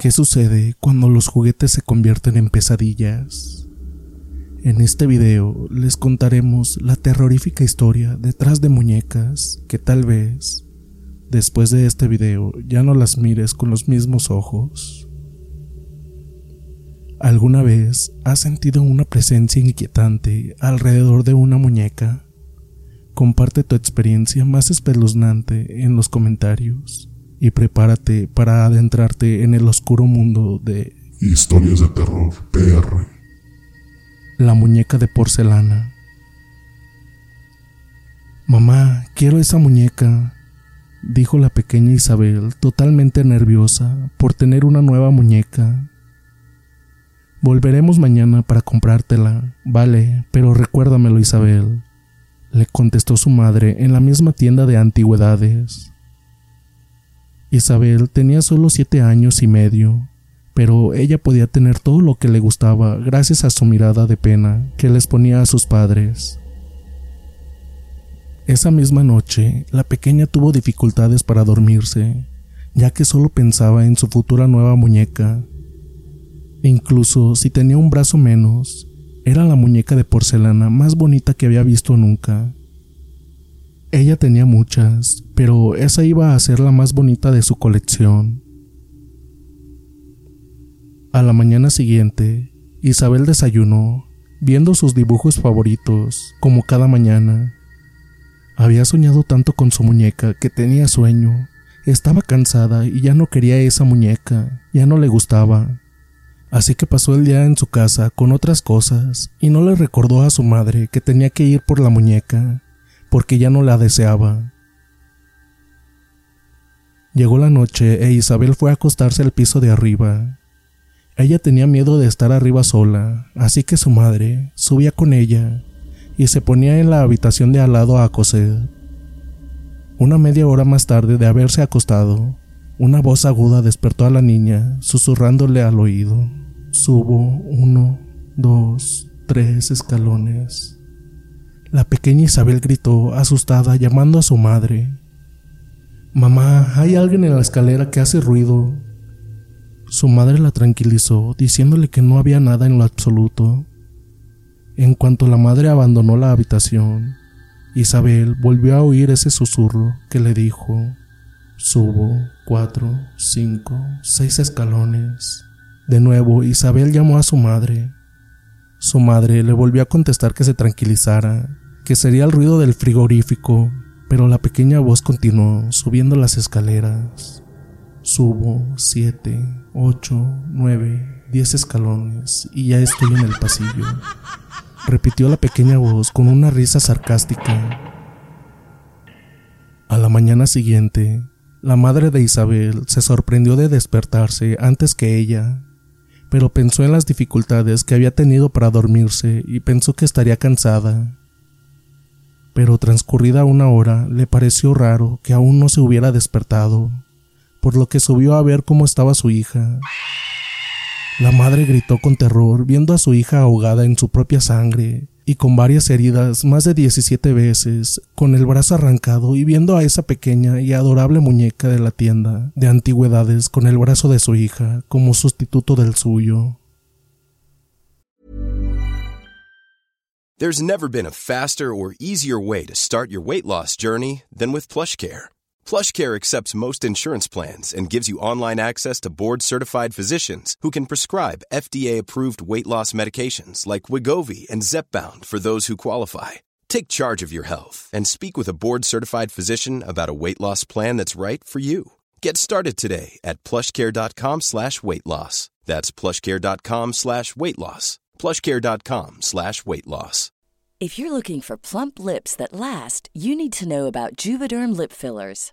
¿Qué sucede cuando los juguetes se convierten en pesadillas? En este video les contaremos la terrorífica historia detrás de muñecas que tal vez, después de este video, ya no las mires con los mismos ojos. ¿Alguna vez has sentido una presencia inquietante alrededor de una muñeca? Comparte tu experiencia más espeluznante en los comentarios y prepárate para adentrarte en el oscuro mundo de Historias de terror PR. la muñeca de porcelana. Mamá, quiero esa muñeca, dijo la pequeña Isabel, totalmente nerviosa por tener una nueva muñeca. Volveremos mañana para comprártela. Vale, pero recuérdamelo, Isabel, le contestó su madre en la misma tienda de antigüedades. Isabel tenía solo siete años y medio, pero ella podía tener todo lo que le gustaba gracias a su mirada de pena que les ponía a sus padres. Esa misma noche, la pequeña tuvo dificultades para dormirse, ya que solo pensaba en su futura nueva muñeca. Incluso si tenía un brazo menos, era la muñeca de porcelana más bonita que había visto nunca. Ella tenía muchas, pero esa iba a ser la más bonita de su colección. A la mañana siguiente, Isabel desayunó, viendo sus dibujos favoritos, como cada mañana. Había soñado tanto con su muñeca que tenía sueño. Estaba cansada y ya no quería esa muñeca, ya no le gustaba. Así que pasó el día en su casa con otras cosas y no le recordó a su madre que tenía que ir por la muñeca porque ya no la deseaba. Llegó la noche e Isabel fue a acostarse al piso de arriba. Ella tenía miedo de estar arriba sola, así que su madre subía con ella y se ponía en la habitación de al lado a coser. Una media hora más tarde de haberse acostado, una voz aguda despertó a la niña, susurrándole al oído. Subo uno, dos, tres escalones. La pequeña Isabel gritó, asustada, llamando a su madre. Mamá, hay alguien en la escalera que hace ruido. Su madre la tranquilizó, diciéndole que no había nada en lo absoluto. En cuanto la madre abandonó la habitación, Isabel volvió a oír ese susurro que le dijo, Subo cuatro, cinco, seis escalones. De nuevo, Isabel llamó a su madre. Su madre le volvió a contestar que se tranquilizara, que sería el ruido del frigorífico, pero la pequeña voz continuó subiendo las escaleras. Subo siete, ocho, nueve, diez escalones y ya estoy en el pasillo. Repitió la pequeña voz con una risa sarcástica. A la mañana siguiente, la madre de Isabel se sorprendió de despertarse antes que ella pero pensó en las dificultades que había tenido para dormirse y pensó que estaría cansada. Pero transcurrida una hora le pareció raro que aún no se hubiera despertado, por lo que subió a ver cómo estaba su hija. La madre gritó con terror viendo a su hija ahogada en su propia sangre y con varias heridas más de 17 veces, con el brazo arrancado y viendo a esa pequeña y adorable muñeca de la tienda de antigüedades con el brazo de su hija como sustituto del suyo. There's never been a faster or easier way to start your weight loss journey than with PlushCare. PlushCare accepts most insurance plans and gives you online access to board-certified physicians who can prescribe FDA-approved weight loss medications like Wigovi and Zepbound for those who qualify. Take charge of your health and speak with a board-certified physician about a weight loss plan that's right for you. Get started today at plushcare.com slash weight loss. That's plushcare.com slash weight loss. plushcare.com slash weight loss. If you're looking for plump lips that last, you need to know about Juvederm lip fillers.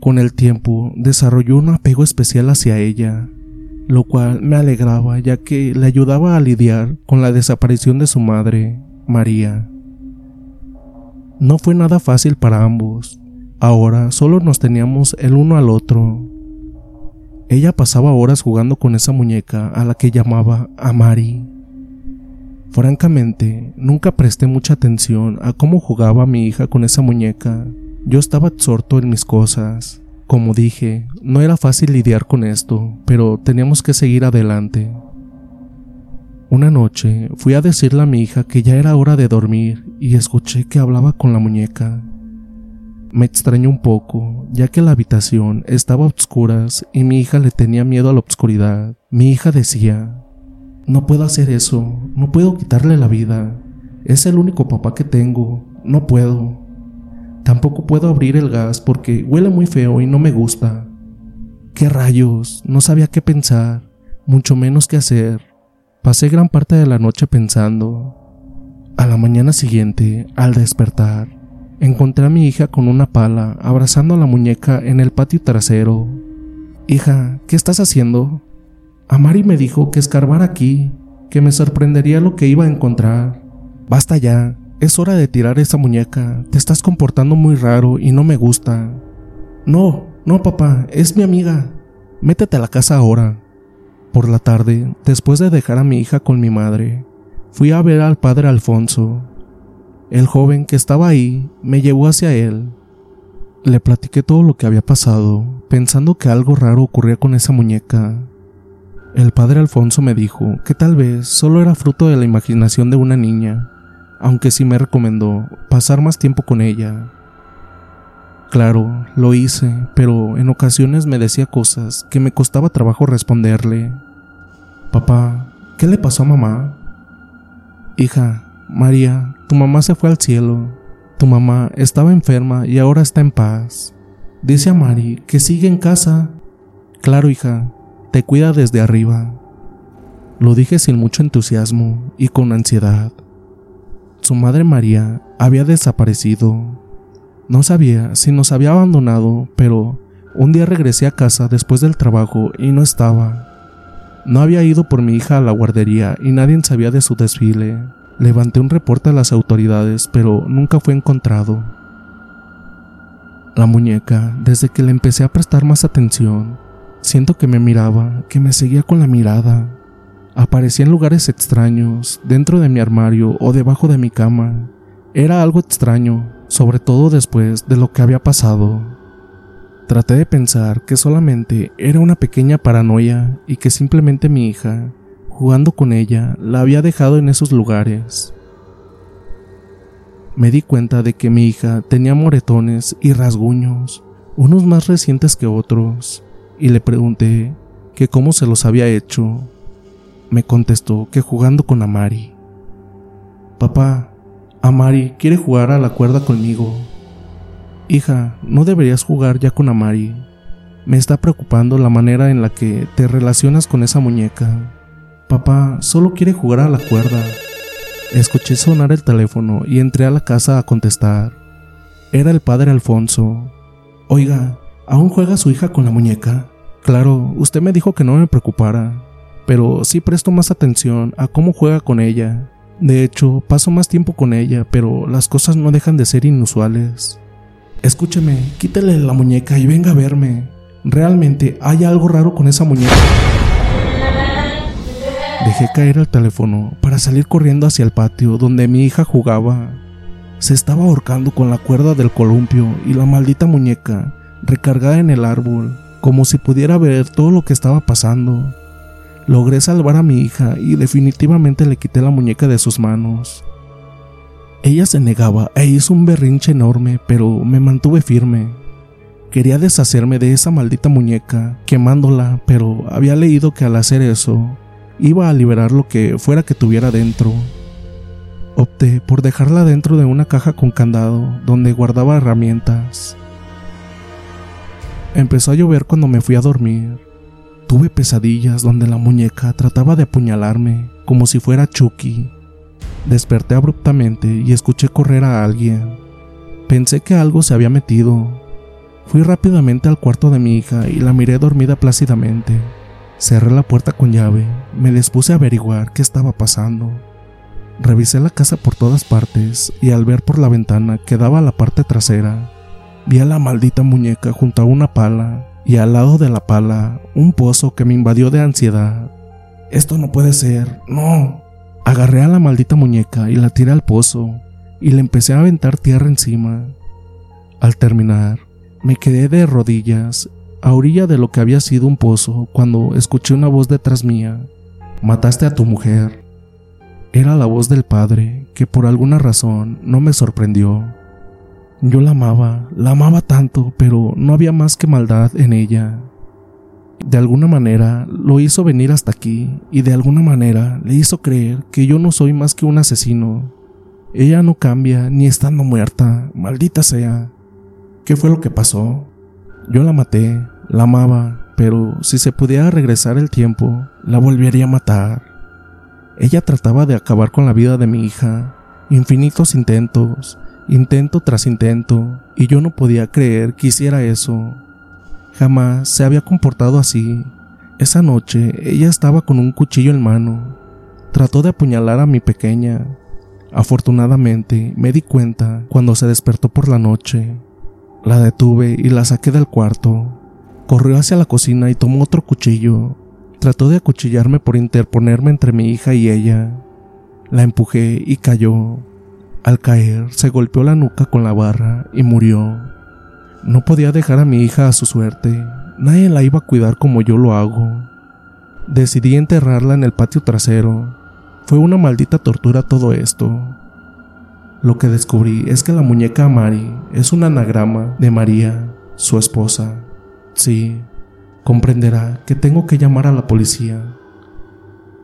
Con el tiempo desarrolló un apego especial hacia ella, lo cual me alegraba ya que le ayudaba a lidiar con la desaparición de su madre, María. No fue nada fácil para ambos. Ahora solo nos teníamos el uno al otro. Ella pasaba horas jugando con esa muñeca a la que llamaba Amari. Francamente, nunca presté mucha atención a cómo jugaba mi hija con esa muñeca. Yo estaba absorto en mis cosas. Como dije, no era fácil lidiar con esto, pero teníamos que seguir adelante. Una noche fui a decirle a mi hija que ya era hora de dormir y escuché que hablaba con la muñeca. Me extrañó un poco, ya que la habitación estaba a oscuras y mi hija le tenía miedo a la oscuridad. Mi hija decía, no puedo hacer eso, no puedo quitarle la vida. Es el único papá que tengo, no puedo. Tampoco puedo abrir el gas porque huele muy feo y no me gusta. ¿Qué rayos? No sabía qué pensar, mucho menos qué hacer. Pasé gran parte de la noche pensando. A la mañana siguiente, al despertar, encontré a mi hija con una pala abrazando a la muñeca en el patio trasero. Hija, ¿qué estás haciendo? Amari me dijo que escarbar aquí, que me sorprendería lo que iba a encontrar. Basta ya, es hora de tirar esa muñeca. Te estás comportando muy raro y no me gusta. No, no, papá, es mi amiga. Métete a la casa ahora. Por la tarde, después de dejar a mi hija con mi madre, fui a ver al padre Alfonso. El joven que estaba ahí me llevó hacia él. Le platiqué todo lo que había pasado, pensando que algo raro ocurría con esa muñeca. El padre Alfonso me dijo que tal vez solo era fruto de la imaginación de una niña, aunque sí me recomendó pasar más tiempo con ella. Claro, lo hice, pero en ocasiones me decía cosas que me costaba trabajo responderle. Papá, ¿qué le pasó a mamá? Hija, María, tu mamá se fue al cielo. Tu mamá estaba enferma y ahora está en paz. Dice a Mari que sigue en casa. Claro, hija, te cuida desde arriba. Lo dije sin mucho entusiasmo y con ansiedad. Su madre María había desaparecido. No sabía si nos había abandonado, pero un día regresé a casa después del trabajo y no estaba. No había ido por mi hija a la guardería y nadie sabía de su desfile. Levanté un reporte a las autoridades, pero nunca fue encontrado. La muñeca, desde que le empecé a prestar más atención, siento que me miraba, que me seguía con la mirada. Aparecía en lugares extraños, dentro de mi armario o debajo de mi cama. Era algo extraño, sobre todo después de lo que había pasado. Traté de pensar que solamente era una pequeña paranoia y que simplemente mi hija, jugando con ella, la había dejado en esos lugares. Me di cuenta de que mi hija tenía moretones y rasguños, unos más recientes que otros, y le pregunté que cómo se los había hecho. Me contestó que jugando con Amari. Papá, Amari quiere jugar a la cuerda conmigo. Hija, no deberías jugar ya con Amari. Me está preocupando la manera en la que te relacionas con esa muñeca. Papá solo quiere jugar a la cuerda. Escuché sonar el teléfono y entré a la casa a contestar. Era el padre Alfonso. Oiga, ¿aún juega su hija con la muñeca? Claro, usted me dijo que no me preocupara, pero sí presto más atención a cómo juega con ella. De hecho, paso más tiempo con ella, pero las cosas no dejan de ser inusuales. Escúcheme, quítele la muñeca y venga a verme. Realmente hay algo raro con esa muñeca. Dejé caer el teléfono para salir corriendo hacia el patio donde mi hija jugaba. Se estaba ahorcando con la cuerda del columpio y la maldita muñeca recargada en el árbol, como si pudiera ver todo lo que estaba pasando. Logré salvar a mi hija y definitivamente le quité la muñeca de sus manos. Ella se negaba e hizo un berrinche enorme, pero me mantuve firme. Quería deshacerme de esa maldita muñeca, quemándola, pero había leído que al hacer eso, iba a liberar lo que fuera que tuviera dentro. Opté por dejarla dentro de una caja con candado donde guardaba herramientas. Empezó a llover cuando me fui a dormir. Tuve pesadillas donde la muñeca trataba de apuñalarme, como si fuera Chucky. Desperté abruptamente y escuché correr a alguien. Pensé que algo se había metido. Fui rápidamente al cuarto de mi hija y la miré dormida plácidamente. Cerré la puerta con llave, me dispuse a averiguar qué estaba pasando. Revisé la casa por todas partes y al ver por la ventana que daba a la parte trasera, vi a la maldita muñeca junto a una pala y al lado de la pala un pozo que me invadió de ansiedad. Esto no puede ser, no. Agarré a la maldita muñeca y la tiré al pozo y le empecé a aventar tierra encima. Al terminar, me quedé de rodillas a orilla de lo que había sido un pozo cuando escuché una voz detrás mía. Mataste a tu mujer. Era la voz del padre que por alguna razón no me sorprendió. Yo la amaba, la amaba tanto, pero no había más que maldad en ella. De alguna manera lo hizo venir hasta aquí y de alguna manera le hizo creer que yo no soy más que un asesino. Ella no cambia ni estando muerta, maldita sea. ¿Qué fue lo que pasó? Yo la maté, la amaba, pero si se pudiera regresar el tiempo, la volvería a matar. Ella trataba de acabar con la vida de mi hija, infinitos intentos, intento tras intento, y yo no podía creer que hiciera eso. Jamás se había comportado así. Esa noche ella estaba con un cuchillo en mano. Trató de apuñalar a mi pequeña. Afortunadamente me di cuenta cuando se despertó por la noche. La detuve y la saqué del cuarto. Corrió hacia la cocina y tomó otro cuchillo. Trató de acuchillarme por interponerme entre mi hija y ella. La empujé y cayó. Al caer, se golpeó la nuca con la barra y murió. No podía dejar a mi hija a su suerte. Nadie la iba a cuidar como yo lo hago. Decidí enterrarla en el patio trasero. Fue una maldita tortura todo esto. Lo que descubrí es que la muñeca Amari es un anagrama de María, su esposa. Sí, comprenderá que tengo que llamar a la policía.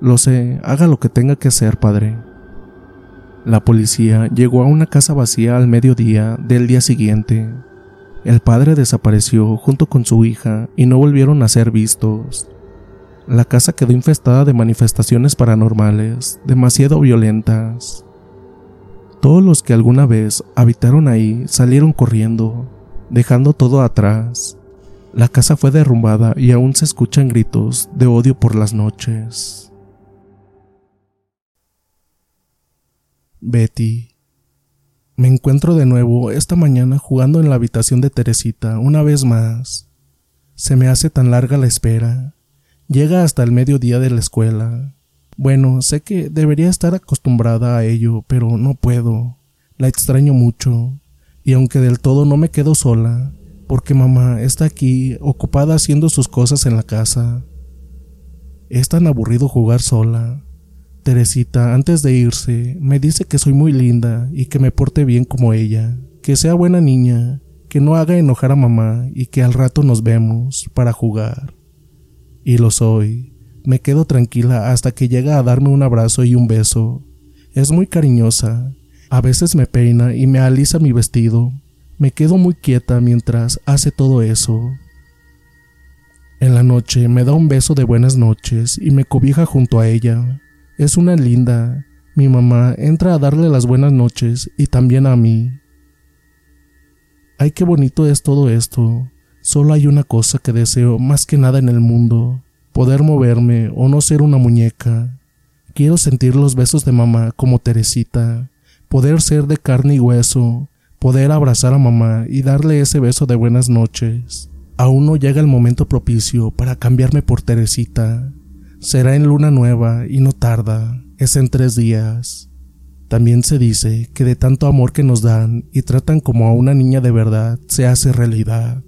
Lo sé, haga lo que tenga que hacer, padre. La policía llegó a una casa vacía al mediodía del día siguiente. El padre desapareció junto con su hija y no volvieron a ser vistos. La casa quedó infestada de manifestaciones paranormales, demasiado violentas. Todos los que alguna vez habitaron ahí salieron corriendo, dejando todo atrás. La casa fue derrumbada y aún se escuchan gritos de odio por las noches. Betty. Me encuentro de nuevo esta mañana jugando en la habitación de Teresita una vez más. Se me hace tan larga la espera. Llega hasta el mediodía de la escuela. Bueno, sé que debería estar acostumbrada a ello, pero no puedo. La extraño mucho. Y aunque del todo no me quedo sola, porque mamá está aquí ocupada haciendo sus cosas en la casa. Es tan aburrido jugar sola. Teresita, antes de irse, me dice que soy muy linda y que me porte bien como ella, que sea buena niña, que no haga enojar a mamá y que al rato nos vemos para jugar. Y lo soy. Me quedo tranquila hasta que llega a darme un abrazo y un beso. Es muy cariñosa. A veces me peina y me alisa mi vestido. Me quedo muy quieta mientras hace todo eso. En la noche me da un beso de buenas noches y me cobija junto a ella. Es una linda. Mi mamá entra a darle las buenas noches y también a mí. Ay, qué bonito es todo esto. Solo hay una cosa que deseo más que nada en el mundo, poder moverme o no ser una muñeca. Quiero sentir los besos de mamá como Teresita, poder ser de carne y hueso, poder abrazar a mamá y darle ese beso de buenas noches. Aún no llega el momento propicio para cambiarme por Teresita. Será en luna nueva y no tarda, es en tres días. También se dice que de tanto amor que nos dan y tratan como a una niña de verdad, se hace realidad.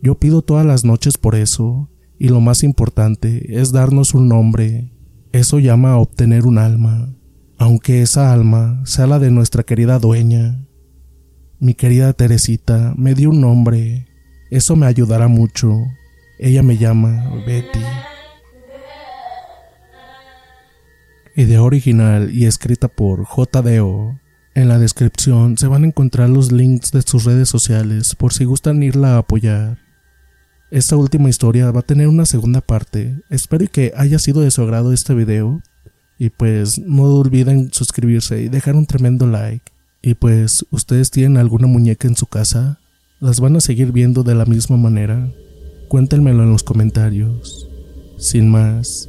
Yo pido todas las noches por eso, y lo más importante es darnos un nombre. Eso llama a obtener un alma, aunque esa alma sea la de nuestra querida dueña. Mi querida Teresita me dio un nombre, eso me ayudará mucho. Ella me llama Betty. Idea original y escrita por JDO. En la descripción se van a encontrar los links de sus redes sociales por si gustan irla a apoyar. Esta última historia va a tener una segunda parte. Espero que haya sido de su agrado este video. Y pues no olviden suscribirse y dejar un tremendo like. Y pues, ¿ustedes tienen alguna muñeca en su casa? ¿Las van a seguir viendo de la misma manera? Cuéntenmelo en los comentarios. Sin más,